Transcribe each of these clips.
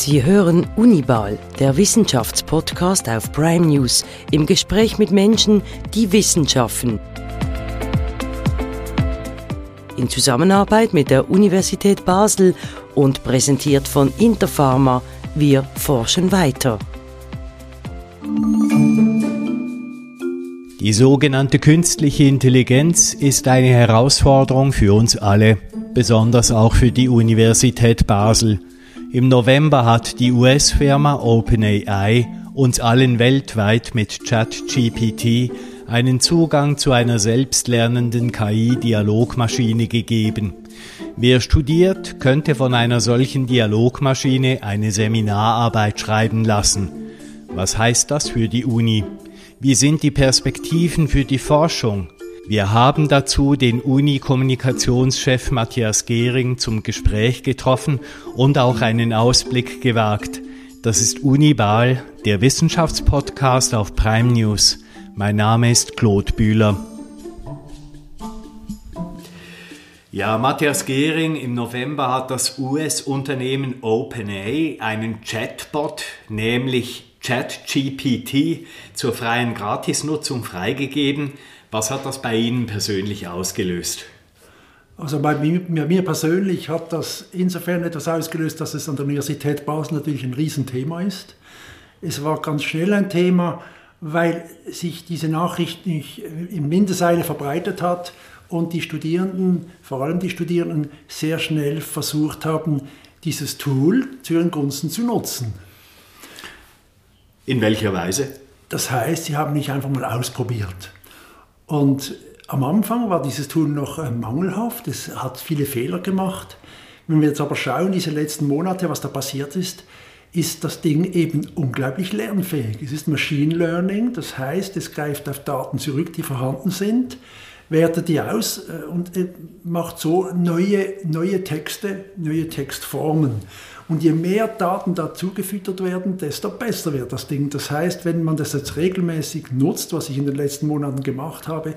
Sie hören Unibal, der Wissenschaftspodcast auf Prime News, im Gespräch mit Menschen, die Wissenschaften. In Zusammenarbeit mit der Universität Basel und präsentiert von Interpharma, wir forschen weiter. Die sogenannte künstliche Intelligenz ist eine Herausforderung für uns alle, besonders auch für die Universität Basel. Im November hat die US-Firma OpenAI uns allen weltweit mit ChatGPT einen Zugang zu einer selbstlernenden KI-Dialogmaschine gegeben. Wer studiert, könnte von einer solchen Dialogmaschine eine Seminararbeit schreiben lassen. Was heißt das für die Uni? Wie sind die Perspektiven für die Forschung? Wir haben dazu den Uni-Kommunikationschef Matthias Gehring zum Gespräch getroffen und auch einen Ausblick gewagt. Das ist Unibal, der Wissenschaftspodcast auf Prime News. Mein Name ist Claude Bühler. Ja, Matthias Gehring, im November hat das US-Unternehmen OpenAI einen Chatbot, nämlich ChatGPT, zur freien Gratisnutzung freigegeben. Was hat das bei Ihnen persönlich ausgelöst? Also bei mir, persönlich hat das insofern etwas ausgelöst, dass es an der Universität Basel natürlich ein Riesenthema ist. Es war ganz schnell ein Thema, weil sich diese Nachricht nicht in Windeseile verbreitet hat und die Studierenden, vor allem die Studierenden, sehr schnell versucht haben, dieses Tool zu ihren Gunsten zu nutzen. In welcher Weise? Das heißt, sie haben mich einfach mal ausprobiert. Und am Anfang war dieses Tool noch äh, mangelhaft, es hat viele Fehler gemacht. Wenn wir jetzt aber schauen, diese letzten Monate, was da passiert ist, ist das Ding eben unglaublich lernfähig. Es ist Machine Learning, das heißt, es greift auf Daten zurück, die vorhanden sind, wertet die aus äh, und äh, macht so neue, neue Texte, neue Textformen. Und je mehr Daten dazugefüttert werden, desto besser wird das Ding. Das heißt, wenn man das jetzt regelmäßig nutzt, was ich in den letzten Monaten gemacht habe,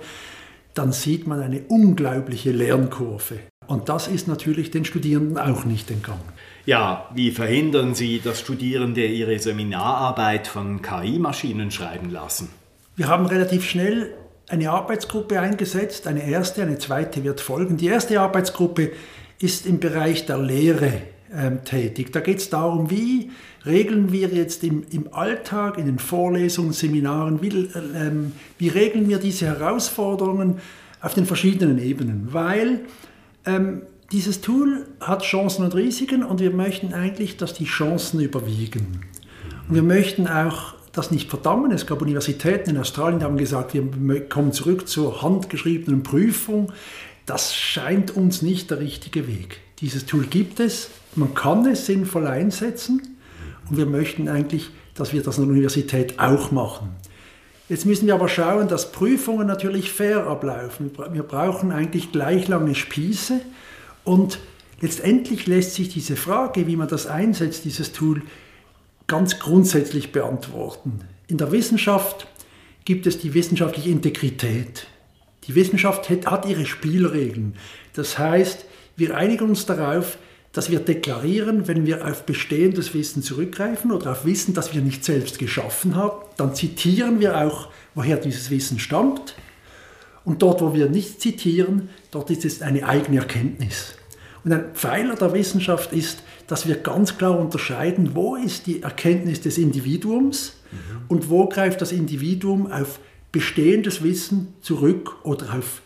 dann sieht man eine unglaubliche Lernkurve. Und das ist natürlich den Studierenden auch nicht entgangen. Ja, wie verhindern Sie, dass Studierende ihre Seminararbeit von KI-Maschinen schreiben lassen? Wir haben relativ schnell eine Arbeitsgruppe eingesetzt, eine erste, eine zweite wird folgen. Die erste Arbeitsgruppe ist im Bereich der Lehre ähm, tätig. Da geht es darum, wie regeln wir jetzt im, im Alltag, in den Vorlesungen, Seminaren, wie, ähm, wie regeln wir diese Herausforderungen auf den verschiedenen Ebenen. Weil ähm, dieses Tool hat Chancen und Risiken und wir möchten eigentlich, dass die Chancen überwiegen. Und wir möchten auch das nicht verdammen. Es gab Universitäten in Australien, die haben gesagt, wir kommen zurück zur handgeschriebenen Prüfung. Das scheint uns nicht der richtige Weg. Dieses Tool gibt es, man kann es sinnvoll einsetzen und wir möchten eigentlich, dass wir das an der Universität auch machen. Jetzt müssen wir aber schauen, dass Prüfungen natürlich fair ablaufen. Wir brauchen eigentlich gleich lange Spieße und letztendlich lässt sich diese Frage, wie man das einsetzt, dieses Tool, ganz grundsätzlich beantworten. In der Wissenschaft gibt es die wissenschaftliche Integrität. Die Wissenschaft hat ihre Spielregeln. Das heißt, wir einigen uns darauf, dass wir deklarieren, wenn wir auf bestehendes Wissen zurückgreifen oder auf Wissen, das wir nicht selbst geschaffen haben, dann zitieren wir auch, woher dieses Wissen stammt. Und dort, wo wir nicht zitieren, dort ist es eine eigene Erkenntnis. Und ein Pfeiler der Wissenschaft ist, dass wir ganz klar unterscheiden, wo ist die Erkenntnis des Individuums mhm. und wo greift das Individuum auf bestehendes Wissen zurück oder auf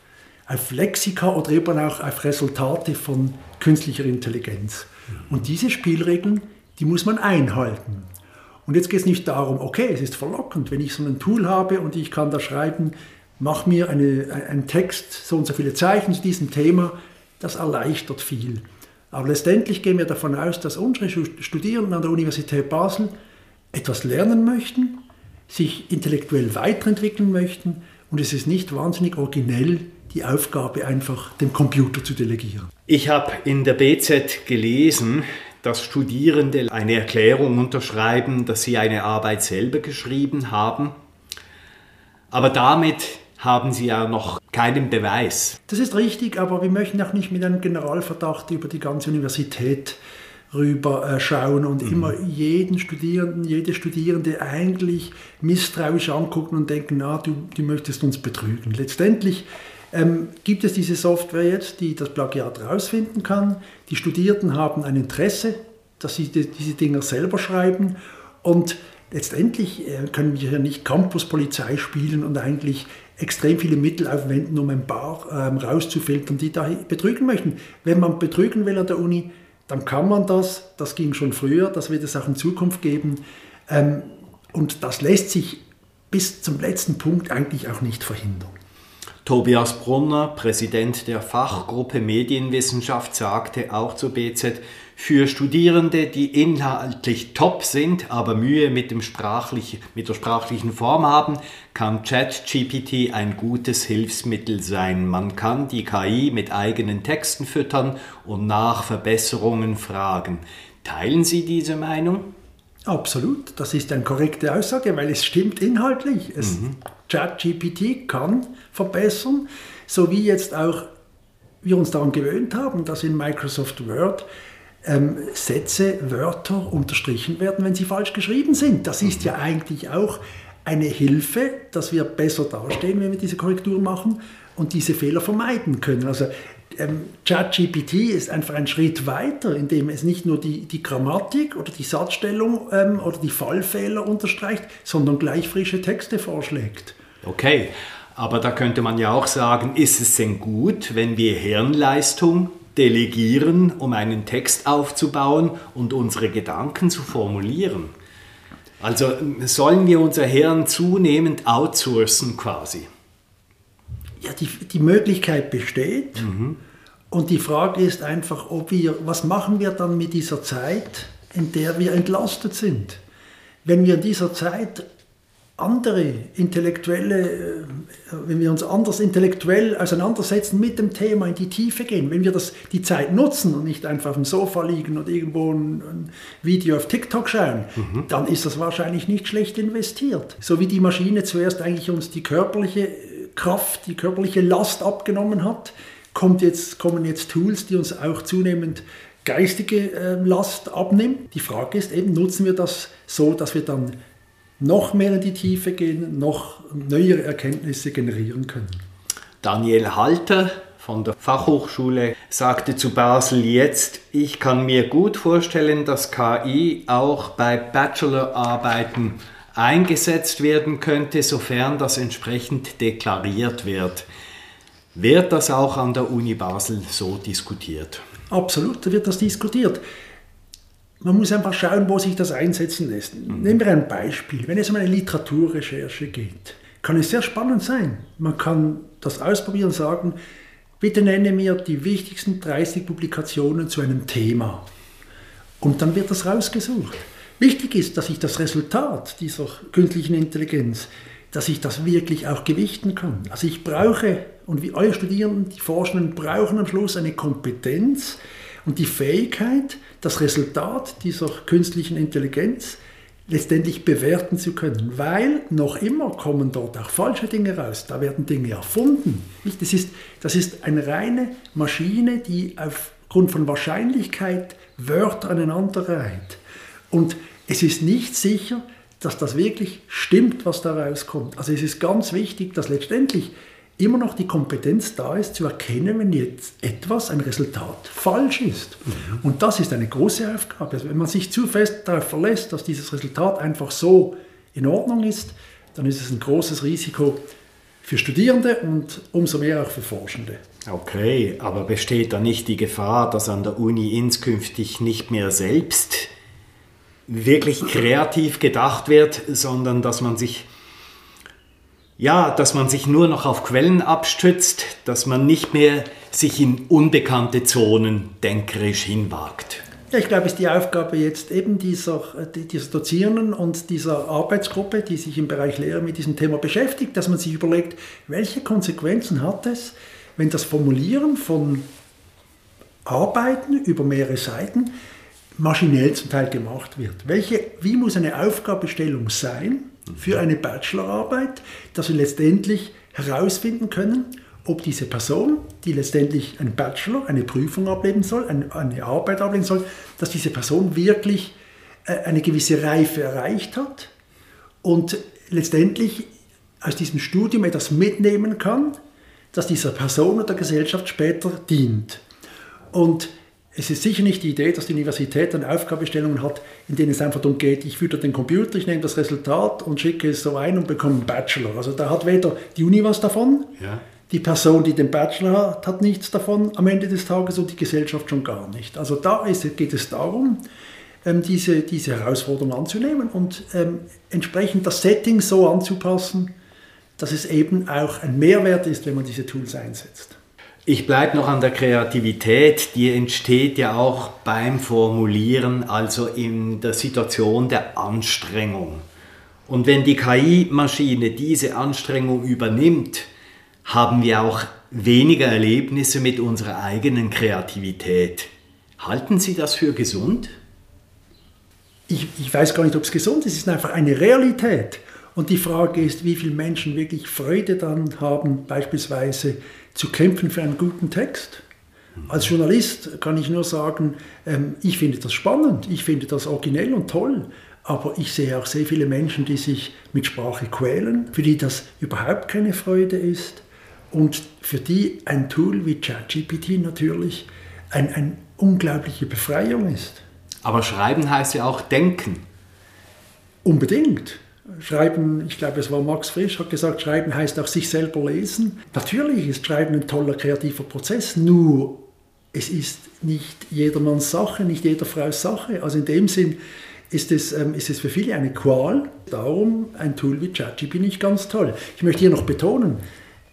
auf Lexika oder eben auch auf Resultate von künstlicher Intelligenz. Und diese Spielregeln, die muss man einhalten. Und jetzt geht es nicht darum, okay, es ist verlockend, wenn ich so ein Tool habe und ich kann da schreiben, mach mir eine, einen Text, so und so viele Zeichen zu diesem Thema, das erleichtert viel. Aber letztendlich gehen wir davon aus, dass unsere Studierenden an der Universität Basel etwas lernen möchten, sich intellektuell weiterentwickeln möchten und es ist nicht wahnsinnig originell, die Aufgabe einfach dem Computer zu delegieren. Ich habe in der BZ gelesen, dass Studierende eine Erklärung unterschreiben, dass sie eine Arbeit selber geschrieben haben. Aber damit haben sie ja noch keinen Beweis. Das ist richtig, aber wir möchten auch nicht mit einem Generalverdacht über die ganze Universität rüber äh, schauen und mhm. immer jeden Studierenden, jede Studierende eigentlich misstrauisch angucken und denken, na, du, du möchtest uns betrügen. Letztendlich ähm, gibt es diese Software jetzt, die das Plagiat herausfinden kann. Die Studierenden haben ein Interesse, dass sie die, diese Dinger selber schreiben und letztendlich äh, können wir hier nicht Campuspolizei spielen und eigentlich extrem viele Mittel aufwenden, um ein paar ähm, rauszufiltern, die da betrügen möchten. Wenn man betrügen will an der Uni, dann kann man das. Das ging schon früher, das wird es auch in Zukunft geben. Ähm, und das lässt sich bis zum letzten Punkt eigentlich auch nicht verhindern. Tobias Brunner, Präsident der Fachgruppe Medienwissenschaft, sagte auch zur BZ, für Studierende, die inhaltlich top sind, aber Mühe mit, dem sprachlich, mit der sprachlichen Form haben, kann ChatGPT ein gutes Hilfsmittel sein. Man kann die KI mit eigenen Texten füttern und nach Verbesserungen fragen. Teilen Sie diese Meinung? Absolut, das ist eine korrekte Aussage, weil es stimmt inhaltlich. mhm. ChatGPT kann verbessern, so wie jetzt auch wir uns daran gewöhnt haben, dass in Microsoft Word ähm, Sätze, Wörter unterstrichen werden, wenn sie falsch geschrieben sind. Das ist ja eigentlich auch eine Hilfe, dass wir besser dastehen, wenn wir diese Korrektur machen und diese Fehler vermeiden können. Also ChatGPT ist einfach ein Schritt weiter, indem es nicht nur die, die Grammatik oder die Satzstellung ähm, oder die Fallfehler unterstreicht, sondern gleich frische Texte vorschlägt. Okay, aber da könnte man ja auch sagen, ist es denn gut, wenn wir Hirnleistung delegieren, um einen Text aufzubauen und unsere Gedanken zu formulieren. Also sollen wir unser Hirn zunehmend outsourcen quasi? Ja, die, die Möglichkeit besteht. Mhm. Und die Frage ist einfach, ob wir, was machen wir dann mit dieser Zeit, in der wir entlastet sind? Wenn wir in dieser Zeit andere intellektuelle, äh, wenn wir uns anders intellektuell auseinandersetzen mit dem Thema, in die Tiefe gehen, wenn wir das, die Zeit nutzen und nicht einfach auf dem Sofa liegen und irgendwo ein, ein Video auf TikTok schauen, mhm. dann ist das wahrscheinlich nicht schlecht investiert. So wie die Maschine zuerst eigentlich uns die körperliche Kraft, die körperliche Last abgenommen hat, kommt jetzt, kommen jetzt Tools, die uns auch zunehmend geistige äh, Last abnimmt. Die Frage ist eben, nutzen wir das so, dass wir dann noch mehr in die Tiefe gehen, noch neuere Erkenntnisse generieren können. Daniel Halter von der Fachhochschule sagte zu Basel jetzt, ich kann mir gut vorstellen, dass KI auch bei Bachelorarbeiten eingesetzt werden könnte, sofern das entsprechend deklariert wird. Wird das auch an der Uni Basel so diskutiert? Absolut, da wird das diskutiert. Man muss einfach schauen, wo sich das einsetzen lässt. Mhm. Nehmen wir ein Beispiel. Wenn es um eine Literaturrecherche geht, kann es sehr spannend sein. Man kann das ausprobieren und sagen, bitte nenne mir die wichtigsten 30 Publikationen zu einem Thema. Und dann wird das rausgesucht. Wichtig ist, dass ich das Resultat dieser künstlichen Intelligenz, dass ich das wirklich auch gewichten kann. Also ich brauche, und wie eure Studierenden, die Forschenden brauchen am Schluss eine Kompetenz, und die Fähigkeit, das Resultat dieser künstlichen Intelligenz letztendlich bewerten zu können, weil noch immer kommen dort auch falsche Dinge raus, da werden Dinge erfunden. Das ist, das ist eine reine Maschine, die aufgrund von Wahrscheinlichkeit Wörter aneinander reiht. Und es ist nicht sicher, dass das wirklich stimmt, was da rauskommt. Also es ist ganz wichtig, dass letztendlich immer noch die Kompetenz da ist, zu erkennen, wenn jetzt etwas, ein Resultat falsch ist. Mhm. Und das ist eine große Aufgabe. Also wenn man sich zu fest darauf verlässt, dass dieses Resultat einfach so in Ordnung ist, dann ist es ein großes Risiko für Studierende und umso mehr auch für Forschende. Okay, aber besteht da nicht die Gefahr, dass an der Uni inskünftig nicht mehr selbst wirklich kreativ gedacht wird, sondern dass man sich ja, dass man sich nur noch auf Quellen abstützt, dass man nicht mehr sich in unbekannte Zonen denkerisch hinwagt. Ja, ich glaube, es ist die Aufgabe jetzt eben dieser, dieser Dozierenden und dieser Arbeitsgruppe, die sich im Bereich Lehre mit diesem Thema beschäftigt, dass man sich überlegt, welche Konsequenzen hat es, wenn das Formulieren von Arbeiten über mehrere Seiten maschinell zum Teil gemacht wird. Welche, wie muss eine Aufgabestellung sein, für eine Bachelorarbeit, dass wir letztendlich herausfinden können, ob diese Person, die letztendlich einen Bachelor, eine Prüfung ablegen soll, eine, eine Arbeit ablegen soll, dass diese Person wirklich äh, eine gewisse Reife erreicht hat und letztendlich aus diesem Studium etwas mitnehmen kann, das dieser Person oder der Gesellschaft später dient. Und es ist sicher nicht die Idee, dass die Universität dann Aufgabestellungen hat, in denen es einfach darum geht, ich führe den Computer, ich nehme das Resultat und schicke es so ein und bekomme einen Bachelor. Also da hat weder die Uni was davon, ja. die Person, die den Bachelor hat, hat nichts davon am Ende des Tages und die Gesellschaft schon gar nicht. Also da ist, geht es darum, ähm, diese, diese Herausforderung anzunehmen und ähm, entsprechend das Setting so anzupassen, dass es eben auch ein Mehrwert ist, wenn man diese Tools einsetzt. Ich bleibe noch an der Kreativität, die entsteht ja auch beim Formulieren, also in der Situation der Anstrengung. Und wenn die KI-Maschine diese Anstrengung übernimmt, haben wir auch weniger Erlebnisse mit unserer eigenen Kreativität. Halten Sie das für gesund? Ich, ich weiß gar nicht, ob es gesund ist, es ist einfach eine Realität. Und die Frage ist, wie viele Menschen wirklich Freude dann haben, beispielsweise zu kämpfen für einen guten Text. Als Journalist kann ich nur sagen, ähm, ich finde das spannend, ich finde das originell und toll, aber ich sehe auch sehr viele Menschen, die sich mit Sprache quälen, für die das überhaupt keine Freude ist und für die ein Tool wie ChatGPT natürlich eine ein unglaubliche Befreiung ist. Aber schreiben heißt ja auch denken. Unbedingt. Schreiben, ich glaube, es war Max Frisch, hat gesagt, Schreiben heißt auch sich selber lesen. Natürlich ist Schreiben ein toller kreativer Prozess, nur es ist nicht jedermanns Sache, nicht jeder Frau's Sache. Also in dem Sinn ist es, ähm, ist es für viele eine Qual. Darum ein Tool wie ChatGPT nicht ganz toll. Ich möchte hier noch betonen,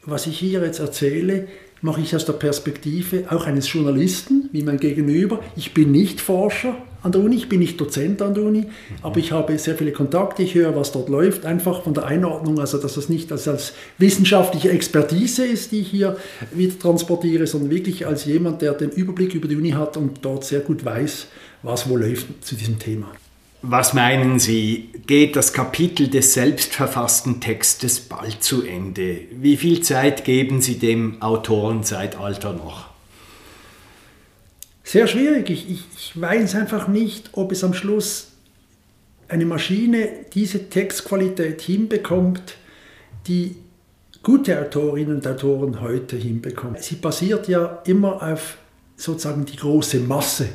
was ich hier jetzt erzähle, mache ich aus der Perspektive auch eines Journalisten, wie mein Gegenüber. Ich bin nicht Forscher an der Uni, ich bin nicht Dozent an der Uni, aber ich habe sehr viele Kontakte, ich höre, was dort läuft, einfach von der Einordnung, also dass das nicht als, als wissenschaftliche Expertise ist, die ich hier wieder transportiere, sondern wirklich als jemand, der den Überblick über die Uni hat und dort sehr gut weiß, was wo läuft zu diesem Thema. Was meinen Sie, geht das Kapitel des selbstverfassten Textes bald zu Ende? Wie viel Zeit geben Sie dem Autorenzeitalter noch? Sehr schwierig. Ich, ich, ich weiß einfach nicht, ob es am Schluss eine Maschine diese Textqualität hinbekommt, die gute Autorinnen und Autoren heute hinbekommen. Sie basiert ja immer auf sozusagen die große Masse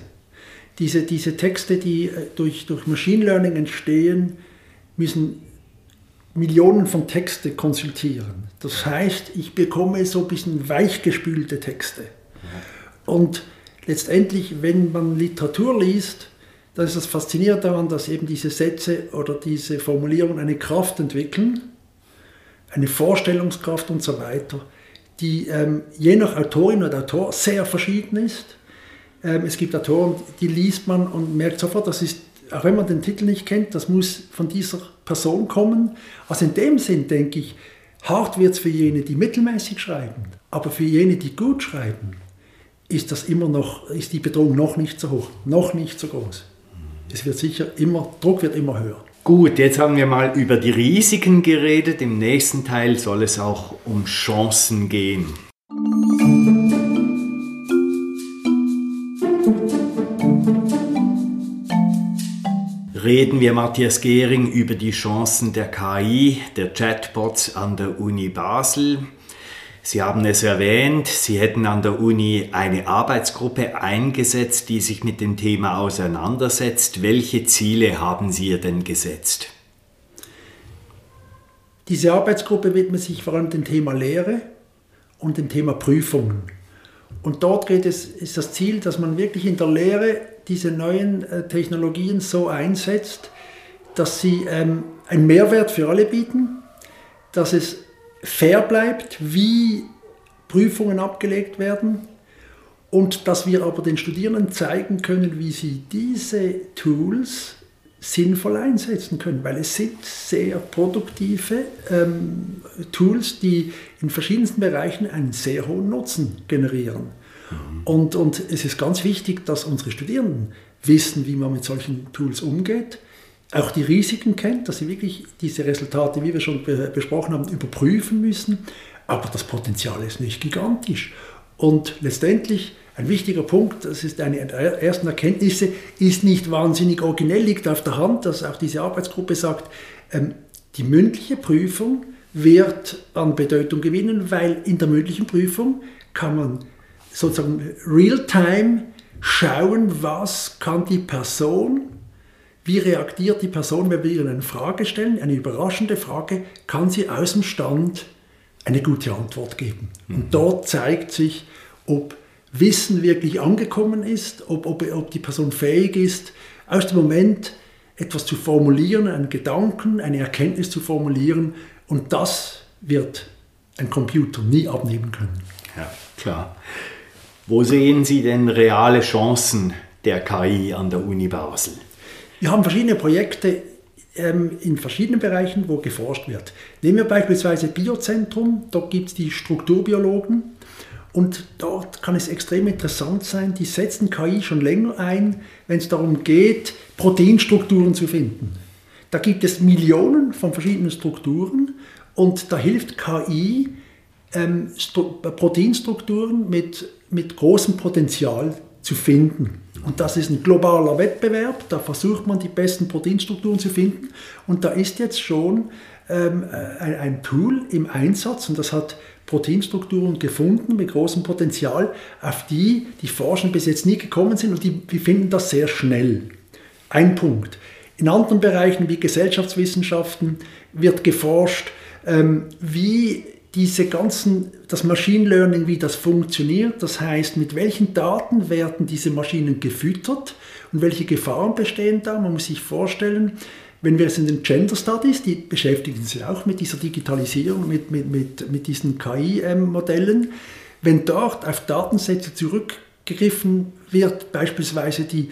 diese, diese Texte, die äh, durch, durch Machine Learning entstehen, müssen Millionen von Texten konsultieren. Das heißt, ich bekomme so ein bisschen weichgespülte Texte. Und letztendlich, wenn man Literatur liest, dann ist das faszinierend daran, dass eben diese Sätze oder diese Formulierungen eine Kraft entwickeln, eine Vorstellungskraft und so weiter, die ähm, je nach Autorin oder Autor sehr verschieden ist ähm, es gibt Autoren, die liest man und merkt sofort, das ist, auch wenn man den Titel nicht kennt, das muss von dieser Person kommen. Also in dem Sinn denke ich, hart wird es für jene, die mittelmäßig schreiben, aber für jene, die gut schreiben, ist das immer noch, ist die Bedrohung noch nicht so hoch, noch nicht so groß. Es wird sicher immer, Druck wird immer höher. Gut, jetzt haben wir mal über die Risiken geredet. Im nächsten Teil soll es auch um Chancen gehen. reden wir Matthias Gehring über die Chancen der KI, der Chatbots an der Uni Basel. Sie haben es erwähnt, Sie hätten an der Uni eine Arbeitsgruppe eingesetzt, die sich mit dem Thema auseinandersetzt. Welche Ziele haben Sie ihr denn gesetzt? Diese Arbeitsgruppe widmet sich vor allem dem Thema Lehre und dem Thema Prüfungen. Und dort geht es, ist das Ziel, dass man wirklich in der Lehre diese neuen äh, Technologien so einsetzt, dass sie ähm, einen Mehrwert für alle bieten, dass es fair bleibt, wie Prüfungen abgelegt werden und dass wir aber den Studierenden zeigen können, wie sie diese Tools sinnvoll einsetzen können, weil es sind sehr produktive ähm, Tools, die in verschiedensten Bereichen einen sehr hohen Nutzen generieren. Mhm. Und, und es ist ganz wichtig, dass unsere Studierenden wissen, wie man mit solchen Tools umgeht, auch die Risiken kennt, dass sie wirklich diese Resultate, wie wir schon be besprochen haben, überprüfen müssen, aber das Potenzial ist nicht gigantisch. Und letztendlich ein wichtiger Punkt, das ist eine der ersten Erkenntnisse, ist nicht wahnsinnig originell, liegt auf der Hand, dass auch diese Arbeitsgruppe sagt, ähm, die mündliche Prüfung wird an Bedeutung gewinnen, weil in der mündlichen Prüfung kann man sozusagen real-time schauen, was kann die Person, wie reagiert die Person, wenn wir ihr eine Frage stellen, eine überraschende Frage, kann sie aus dem Stand eine gute Antwort geben. Mhm. Und dort zeigt sich, ob Wissen wirklich angekommen ist, ob, ob, ob die Person fähig ist, aus dem Moment etwas zu formulieren, einen Gedanken, eine Erkenntnis zu formulieren. Und das wird ein Computer nie abnehmen können. Ja, klar. Wo sehen Sie denn reale Chancen der KI an der Uni Basel? Wir haben verschiedene Projekte ähm, in verschiedenen Bereichen, wo geforscht wird. Nehmen wir beispielsweise Biozentrum, dort gibt es die Strukturbiologen und dort kann es extrem interessant sein, die setzen KI schon länger ein, wenn es darum geht, Proteinstrukturen zu finden. Da gibt es Millionen von verschiedenen Strukturen und da hilft KI, ähm, Proteinstrukturen mit, mit großem Potenzial zu finden. Und das ist ein globaler Wettbewerb, da versucht man die besten Proteinstrukturen zu finden. Und da ist jetzt schon ähm, ein, ein Tool im Einsatz und das hat Proteinstrukturen gefunden mit großem Potenzial, auf die die Forscher bis jetzt nie gekommen sind und die, die finden das sehr schnell. Ein Punkt. In anderen Bereichen wie Gesellschaftswissenschaften wird geforscht, ähm, wie diese ganzen, das Machine Learning, wie das funktioniert, das heißt, mit welchen Daten werden diese Maschinen gefüttert und welche Gefahren bestehen da. Man muss sich vorstellen, wenn wir es in den Gender Studies, die beschäftigen sich auch mit dieser Digitalisierung, mit, mit, mit, mit diesen KI-Modellen, wenn dort auf Datensätze zurückgegriffen wird, beispielsweise die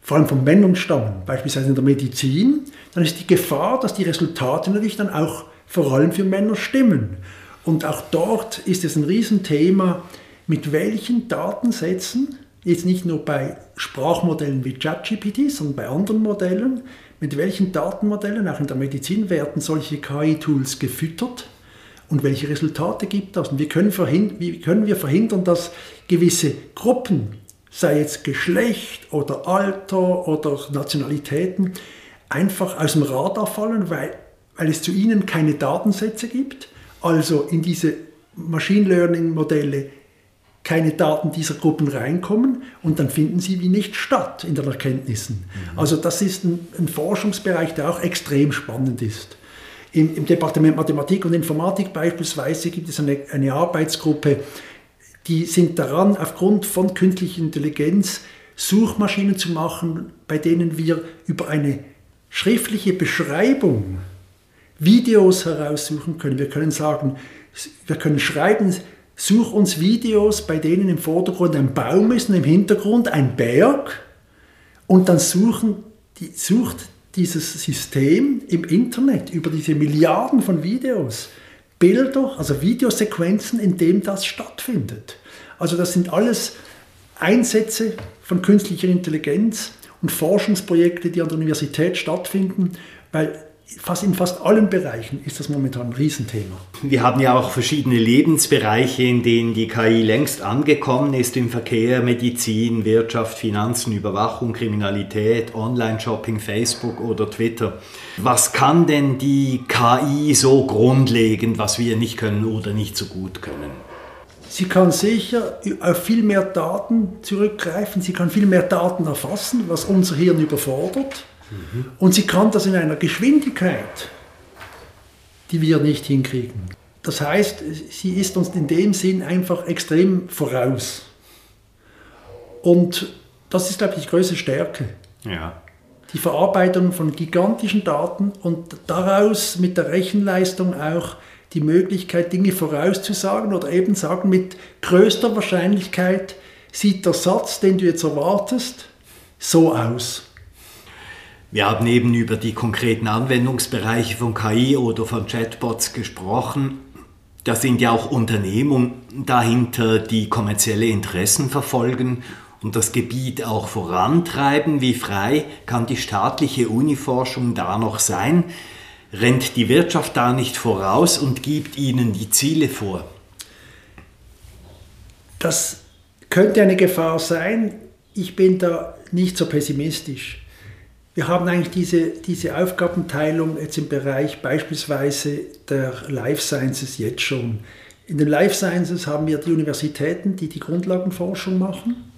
vor allem von Männern stammen, beispielsweise in der Medizin, dann ist die Gefahr, dass die Resultate natürlich dann auch vor allem für Männer stimmen. Und auch dort ist es ein Riesenthema, mit welchen Datensätzen, jetzt nicht nur bei Sprachmodellen wie ChatGPT, sondern bei anderen Modellen, mit welchen Datenmodellen, auch in der Medizin, werden solche KI-Tools gefüttert und welche Resultate gibt das? Und wie können, wie können wir verhindern, dass gewisse Gruppen, sei jetzt Geschlecht oder Alter oder Nationalitäten, einfach aus dem Radar fallen, weil, weil es zu ihnen keine Datensätze gibt, also in diese Machine Learning Modelle keine Daten dieser Gruppen reinkommen und dann finden sie wie nicht statt in den Erkenntnissen. Mhm. Also das ist ein, ein, Forschungsbereich, der auch extrem spannend ist. Im, Im, Departement Mathematik und Informatik beispielsweise gibt es eine, eine Arbeitsgruppe, die sind daran, aufgrund von künstlicher Intelligenz Suchmaschinen zu machen, bei denen wir über eine schriftliche Beschreibung Videos heraussuchen können. Wir können sagen, wir können schreiben, Such uns Videos, bei denen im Vordergrund ein Baum ist und im Hintergrund ein Berg. Und dann suchen, die, sucht dieses System im Internet über diese Milliarden von Videos Bilder, also Videosequenzen, in denen das stattfindet. Also das sind alles Einsätze von künstlicher Intelligenz und Forschungsprojekte, die an der Universität stattfinden, weil fast in fast allen Bereichen ist das momentan ein Riesenthema. Wir haben ja auch verschiedene Lebensbereiche, in denen die KI längst angekommen ist, im Verkehr, Medizin, Wirtschaft, Finanzen, Überwachung, Kriminalität, Online-Shopping, Facebook oder Twitter. Was kann denn die KI so grundlegend, was wir nicht können oder nicht so gut können? Sie kann sicher auf viel mehr Daten zurückgreifen, sie kann viel mehr Daten erfassen, was unser Hirn überfordert. Mhm. Und sie kann das in einer Geschwindigkeit, die wir nicht hinkriegen. Das heißt, sie ist uns in dem Sinn einfach extrem voraus. Und das ist, glaube ich, die größte Stärke. Ja. Die Verarbeitung von gigantischen Daten und daraus mit der Rechenleistung auch die Möglichkeit, Dinge vorauszusagen oder eben sagen, mit größter Wahrscheinlichkeit sieht der Satz, den du jetzt erwartest, so aus. Wir haben eben über die konkreten Anwendungsbereiche von KI oder von Chatbots gesprochen. Da sind ja auch Unternehmen dahinter, die kommerzielle Interessen verfolgen und das Gebiet auch vorantreiben. Wie frei kann die staatliche Uniforschung da noch sein? Rennt die Wirtschaft da nicht voraus und gibt ihnen die Ziele vor? Das könnte eine Gefahr sein. Ich bin da nicht so pessimistisch. Wir haben eigentlich diese, diese Aufgabenteilung jetzt im Bereich beispielsweise der Life Sciences jetzt schon. In den Life Sciences haben wir die Universitäten, die die Grundlagenforschung machen.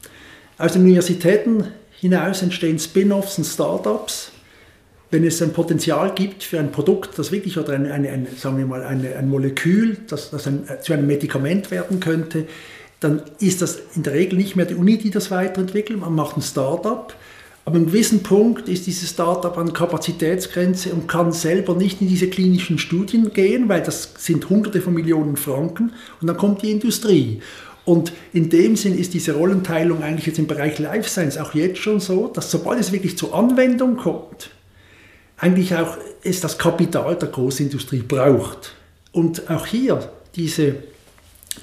Aus den Universitäten hinaus entstehen Spin-offs und Startups. Wenn es ein Potenzial gibt für ein Produkt, das wirklich oder ein, ein, ein sagen wir mal ein, ein Molekül, das, das ein, zu einem Medikament werden könnte, dann ist das in der Regel nicht mehr die Uni, die das weiterentwickelt. Man macht ein Startup aber einem gewissen Punkt ist dieses Startup an Kapazitätsgrenze und kann selber nicht in diese klinischen Studien gehen, weil das sind Hunderte von Millionen Franken und dann kommt die Industrie. Und in dem Sinn ist diese Rollenteilung eigentlich jetzt im Bereich Life Science auch jetzt schon so, dass sobald es wirklich zur Anwendung kommt, eigentlich auch es das Kapital der Großindustrie braucht. Und auch hier diese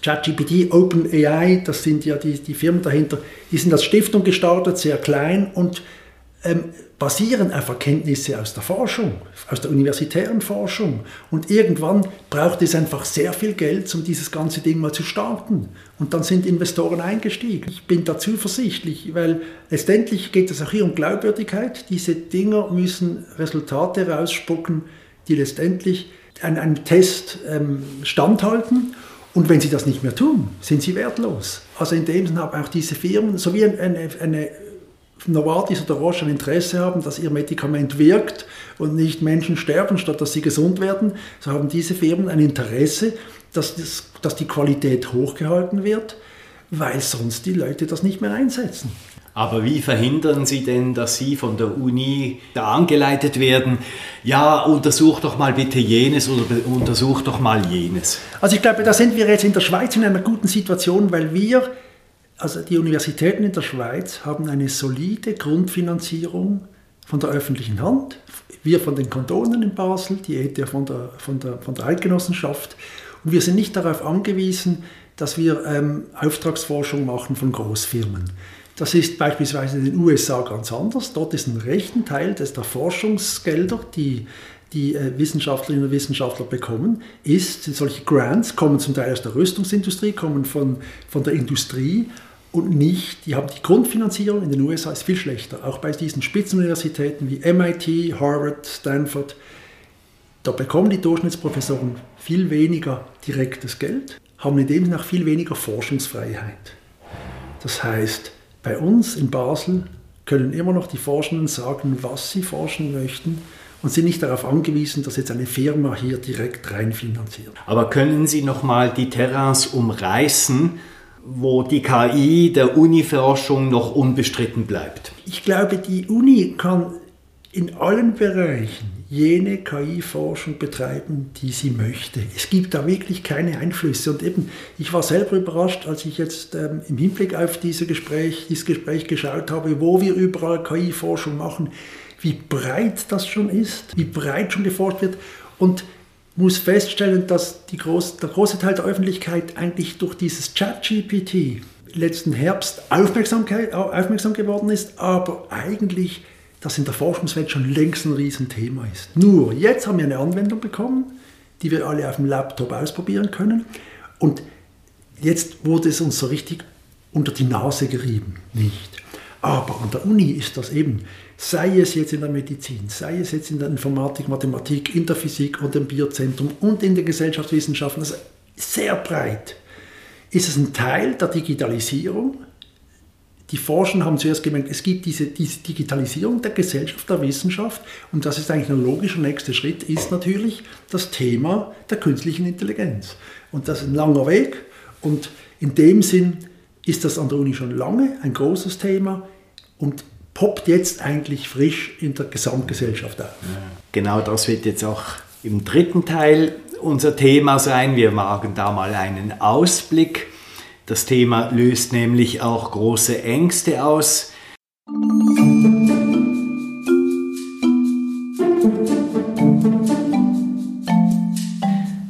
ChatGPT, OpenAI, das sind ja die, die Firmen dahinter, die sind als Stiftung gestartet, sehr klein und ähm, basieren auf Erkenntnisse aus der Forschung, aus der universitären Forschung. Und irgendwann braucht es einfach sehr viel Geld, um dieses ganze Ding mal zu starten. Und dann sind Investoren eingestiegen. Ich bin da zuversichtlich, weil letztendlich geht es auch hier um Glaubwürdigkeit. Diese Dinger müssen Resultate rausspucken, die letztendlich einem Test ähm, standhalten. Und wenn sie das nicht mehr tun, sind sie wertlos. Also in dem Sinne haben auch diese Firmen, so wie eine, eine Novartis oder Roche ein Interesse haben, dass ihr Medikament wirkt und nicht Menschen sterben, statt dass sie gesund werden, so haben diese Firmen ein Interesse, dass, das, dass die Qualität hochgehalten wird, weil sonst die Leute das nicht mehr einsetzen. Aber wie verhindern Sie denn, dass Sie von der Uni da angeleitet werden, ja, untersuch doch mal bitte jenes oder untersuch doch mal jenes? Also ich glaube, da sind wir jetzt in der Schweiz in einer guten Situation, weil wir, also die Universitäten in der Schweiz, haben eine solide Grundfinanzierung von der öffentlichen Hand. Wir von den Kantonen in Basel, die ETH von der, von der, von der Eidgenossenschaft. Und wir sind nicht darauf angewiesen, dass wir ähm, Auftragsforschung machen von Großfirmen. Das ist beispielsweise in den USA ganz anders. Dort ist ein rechten Teil des, der Forschungsgelder, die die äh, Wissenschaftlerinnen und Wissenschaftler bekommen, ist, solche Grants kommen zum Teil aus der Rüstungsindustrie, kommen von, von der Industrie und nicht, die haben die Grundfinanzierung in den USA ist viel schlechter. Auch bei diesen Spitzenuniversitäten wie MIT, Harvard, Stanford, da bekommen die Durchschnittsprofessoren viel weniger direktes Geld, haben in dem Sinne auch viel weniger Forschungsfreiheit. Das heißt, bei uns in Basel können immer noch die Forschenden sagen, was sie forschen möchten und sind nicht darauf angewiesen, dass jetzt eine Firma hier direkt reinfinanziert. Aber können Sie noch mal die Terrains umreißen, wo die KI der Uni-Forschung noch unbestritten bleibt? Ich glaube, die Uni kann in allen Bereichen jene KI-Forschung betreiben, die sie möchte. Es gibt da wirklich keine Einflüsse. Und eben, ich war selber überrascht, als ich jetzt ähm, im Hinblick auf diese Gespräch, dieses Gespräch geschaut habe, wo wir überall KI-Forschung machen, wie breit das schon ist, wie breit schon geforscht wird. Und muss feststellen, dass Groß, der große Teil der Öffentlichkeit eigentlich durch dieses Chat-GPT letzten Herbst aufmerksam, aufmerksam geworden ist, aber eigentlich das in der Forschungswelt schon längst ein Riesenthema ist. Nur, jetzt haben wir eine Anwendung bekommen, die wir alle auf dem Laptop ausprobieren können. Und jetzt wurde es uns so richtig unter die Nase gerieben. Nicht. Aber an der Uni ist das eben, sei es jetzt in der Medizin, sei es jetzt in der Informatik, Mathematik, in der Physik und im Biozentrum und in den Gesellschaftswissenschaften, also sehr breit, ist es ein Teil der Digitalisierung, die Forschenden haben zuerst gemerkt, es gibt diese, diese, Digitalisierung der Gesellschaft, der Wissenschaft und das ist eigentlich ein logischer nächster Schritt, ist natürlich das Thema der künstlichen Intelligenz. Und das ist ein langer Weg und in dem Sinn ist das an der Uni schon lange ein großes Thema und poppt jetzt eigentlich frisch in der Gesamtgesellschaft auf. Genau das wird jetzt auch im dritten Teil unser Thema sein. Wir wagen da mal einen Ausblick. Das Thema löst nämlich auch große Ängste aus.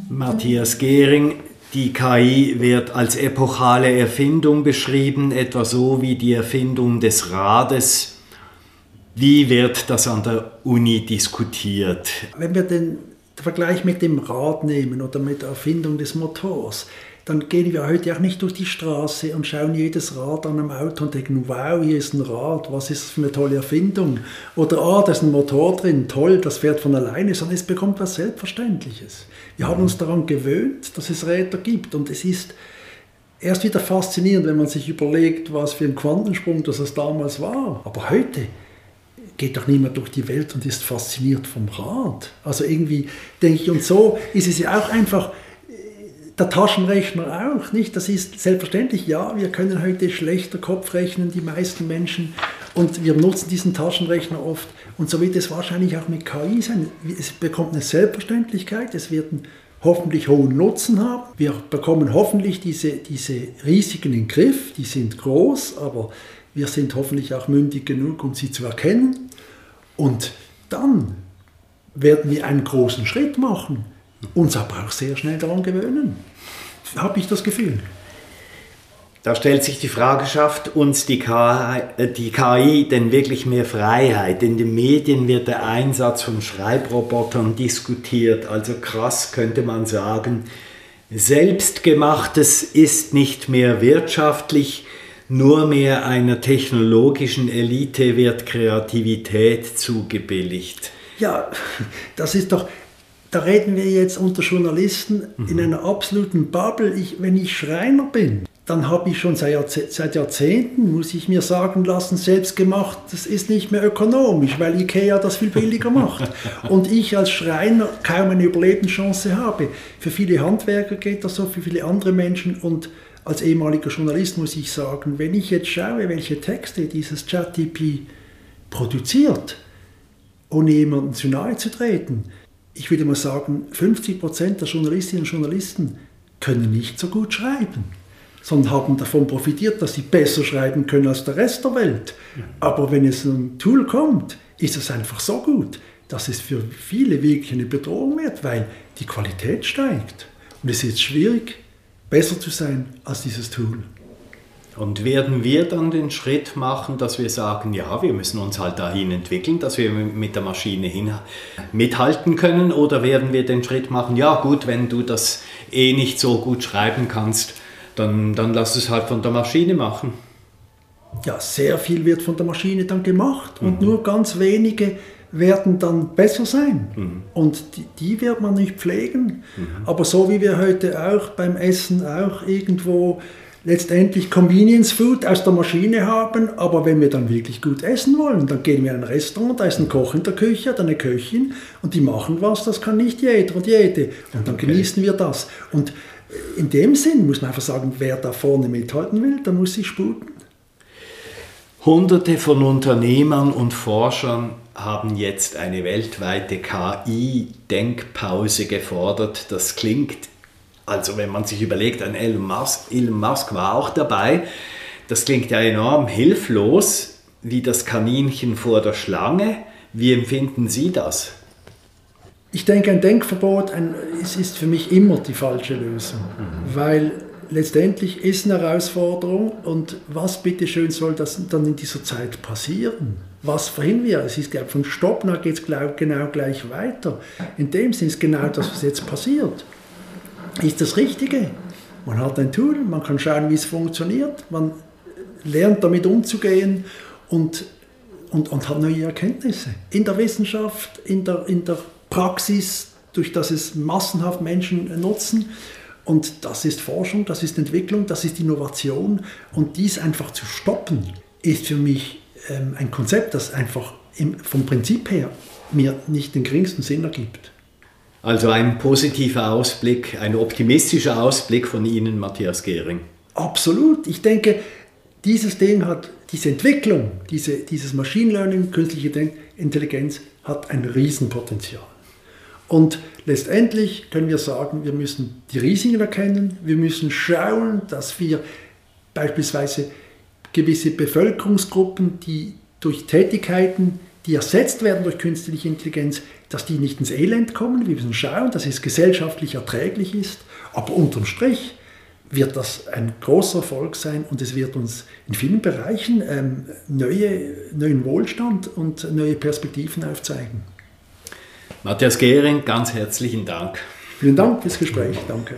Matthias Gehring, die KI wird als epochale Erfindung beschrieben, etwa so wie die Erfindung des Rades. Wie wird das an der Uni diskutiert? Wenn wir den Vergleich mit dem Rad nehmen oder mit der Erfindung des Motors, dann gehen wir heute auch nicht durch die Straße und schauen jedes Rad an einem Auto und denken, wow, hier ist ein Rad, was ist das für eine tolle Erfindung? Oder, ah, da ist ein Motor drin, toll, das fährt von alleine, sondern es bekommt was Selbstverständliches. Wir haben uns daran gewöhnt, dass es Räder gibt und es ist erst wieder faszinierend, wenn man sich überlegt, was für ein Quantensprung das damals war. Aber heute geht doch niemand durch die Welt und ist fasziniert vom Rad. Also irgendwie denke ich, und so ist es ja auch einfach, der Taschenrechner auch, nicht? Das ist selbstverständlich, ja, wir können heute schlechter Kopf rechnen, die meisten Menschen, und wir nutzen diesen Taschenrechner oft. Und so wird es wahrscheinlich auch mit KI sein. Es bekommt eine Selbstverständlichkeit, es wird einen hoffentlich hohen Nutzen haben. Wir bekommen hoffentlich diese, diese Risiken in den Griff, die sind groß, aber wir sind hoffentlich auch mündig genug, um sie zu erkennen. Und dann werden wir einen großen Schritt machen, uns aber auch sehr schnell daran gewöhnen. Habe ich das Gefühl. Da stellt sich die Frage, schafft uns die KI, äh, die KI denn wirklich mehr Freiheit? In den Medien wird der Einsatz von Schreibrobotern diskutiert. Also krass könnte man sagen, Selbstgemachtes ist nicht mehr wirtschaftlich, nur mehr einer technologischen Elite wird Kreativität zugebilligt. Ja, das ist doch, da reden wir jetzt unter Journalisten mhm. in einer absoluten Bubble. Ich, wenn ich Schreiner bin, dann habe ich schon seit, seit, Jahrzehnten, muss ich mir sagen lassen, selbst gemacht, das ist nicht mehr ökonomisch, weil Ikea das viel billiger macht. Und ich als Schreiner kaum eine Überlebenschance habe. Für viele Handwerker geht das so, für viele andere Menschen. Und als ehemaliger Journalist muss ich sagen, wenn ich jetzt schaue, welche Texte dieses ChatGP produziert, ohne jemandem zu nahe zu treten, ich würde mal sagen, 50 Prozent der Journalistinnen und Journalisten können nicht so gut schreiben sondern haben davon profitiert, dass sie besser schreiben können als der Rest der Welt. Aber wenn es ein Tool kommt, ist es einfach so gut, dass es für viele wirklich eine Bedrohung wird, weil die Qualität steigt. Und es ist schwierig, besser zu sein als dieses Tool. Und werden wir dann den Schritt machen, dass wir sagen, ja, wir müssen uns halt dahin entwickeln, dass wir mit der Maschine hin mithalten können? Oder werden wir den Schritt machen, ja gut, wenn du das eh nicht so gut schreiben kannst, dann, dann lass es halt von der Maschine machen. Ja, sehr viel wird von der Maschine dann gemacht und mhm. nur ganz wenige werden dann besser sein. Mhm. Und die, die, wird man nicht pflegen. Mhm. Aber so wie wir heute auch beim Essen auch irgendwo letztendlich Convenience Food aus der Maschine haben, aber wenn wir dann wirklich gut essen wollen, dann gehen wir in ein Restaurant, da ist ein Koch in der Küche, dann eine Köchin und die machen was, das kann nicht jeder und jede. Und dann okay. genießen wir das. Und in dem Sinn muss man einfach sagen, wer da vorne mithalten will, der muss sich sputen. Hunderte von Unternehmern und Forschern haben jetzt eine weltweite KI-Denkpause gefordert. Das klingt, also wenn man sich überlegt, ein Elon Musk, Elon Musk war auch dabei, das klingt ja enorm hilflos, wie das Kaninchen vor der Schlange. Wie empfinden Sie das? Ich denke, ein Denkverbot ein, es ist für mich immer die falsche Lösung, mhm. weil letztendlich ist eine Herausforderung und was bitteschön soll das dann in dieser Zeit passieren? Was verhindern wir? Es ist, glaube von Stopp nach geht es genau gleich weiter. In dem Sinne ist genau das, was jetzt passiert, ist das Richtige. Man hat ein Tool, man kann schauen, wie es funktioniert, man lernt damit umzugehen und, und, und hat neue Erkenntnisse. In der Wissenschaft, in der, in der Praxis, durch das es massenhaft Menschen nutzen. Und das ist Forschung, das ist Entwicklung, das ist Innovation. Und dies einfach zu stoppen, ist für mich ähm, ein Konzept, das einfach im, vom Prinzip her mir nicht den geringsten Sinn ergibt. Also ein positiver Ausblick, ein optimistischer Ausblick von Ihnen, Matthias Gehring. Absolut. Ich denke, dieses Ding hat, diese Entwicklung, diese, dieses Machine Learning, künstliche Intelligenz hat ein Riesenpotenzial. Und letztendlich können wir sagen, wir müssen die Risiken erkennen, wir müssen schauen, dass wir beispielsweise gewisse Bevölkerungsgruppen, die durch Tätigkeiten, die ersetzt werden durch künstliche Intelligenz, dass die nicht ins Elend kommen. Wir müssen schauen, dass es gesellschaftlich erträglich ist. Aber unterm Strich wird das ein großer Erfolg sein und es wird uns in vielen Bereichen ähm, neue, neuen Wohlstand und neue Perspektiven aufzeigen. Matthias Gehring, ganz herzlichen Dank. Vielen Dank fürs Gespräch. Danke.